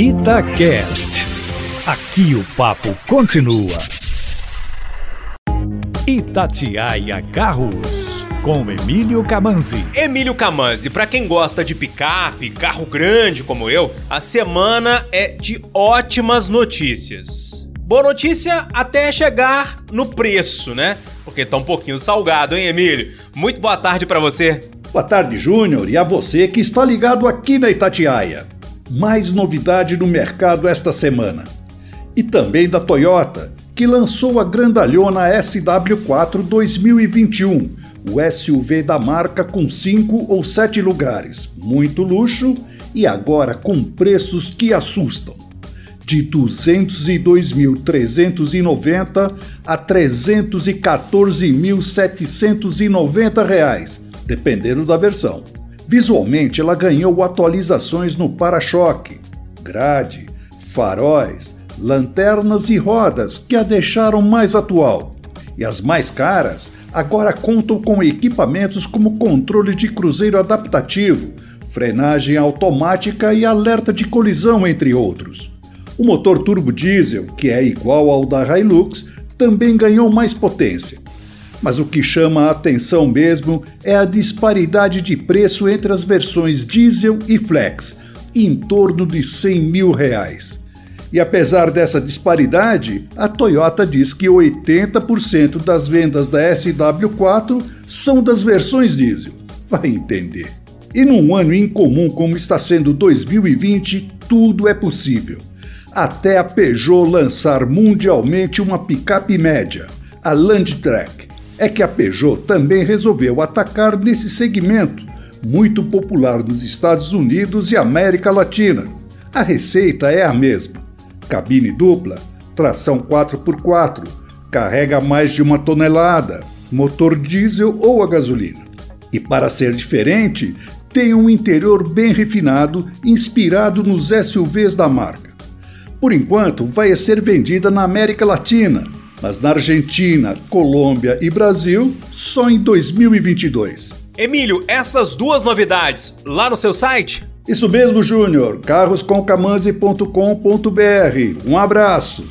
Itacast. Aqui o papo continua. Itatiaia Carros, com Emílio Camanzi. Emílio Camanzi, para quem gosta de picape, carro grande como eu, a semana é de ótimas notícias. Boa notícia até chegar no preço, né? Porque tá um pouquinho salgado, hein, Emílio? Muito boa tarde para você. Boa tarde, Júnior, e a você que está ligado aqui na Itatiaia. Mais novidade no mercado esta semana. E também da Toyota, que lançou a grandalhona SW4 2021, o SUV da marca com 5 ou 7 lugares, muito luxo e agora com preços que assustam. De R$ 202.390 a R$ 314.790, dependendo da versão. Visualmente, ela ganhou atualizações no para-choque, grade, faróis, lanternas e rodas que a deixaram mais atual. E as mais caras agora contam com equipamentos como controle de cruzeiro adaptativo, frenagem automática e alerta de colisão, entre outros. O motor turbo diesel, que é igual ao da Hilux, também ganhou mais potência. Mas o que chama a atenção mesmo é a disparidade de preço entre as versões diesel e flex, em torno de 100 mil reais. E apesar dessa disparidade, a Toyota diz que 80% das vendas da SW4 são das versões diesel. Vai entender. E num ano incomum como está sendo 2020, tudo é possível. Até a Peugeot lançar mundialmente uma picape média, a Landtrek. É que a Peugeot também resolveu atacar nesse segmento, muito popular nos Estados Unidos e América Latina. A receita é a mesma cabine dupla, tração 4x4, carrega mais de uma tonelada, motor diesel ou a gasolina. E para ser diferente, tem um interior bem refinado, inspirado nos SUVs da marca. Por enquanto, vai ser vendida na América Latina, mas na Argentina, Colômbia e Brasil só em 2022. Emílio, essas duas novidades lá no seu site? Isso mesmo, Júnior. carroscomcamanzi.com.br. Um abraço.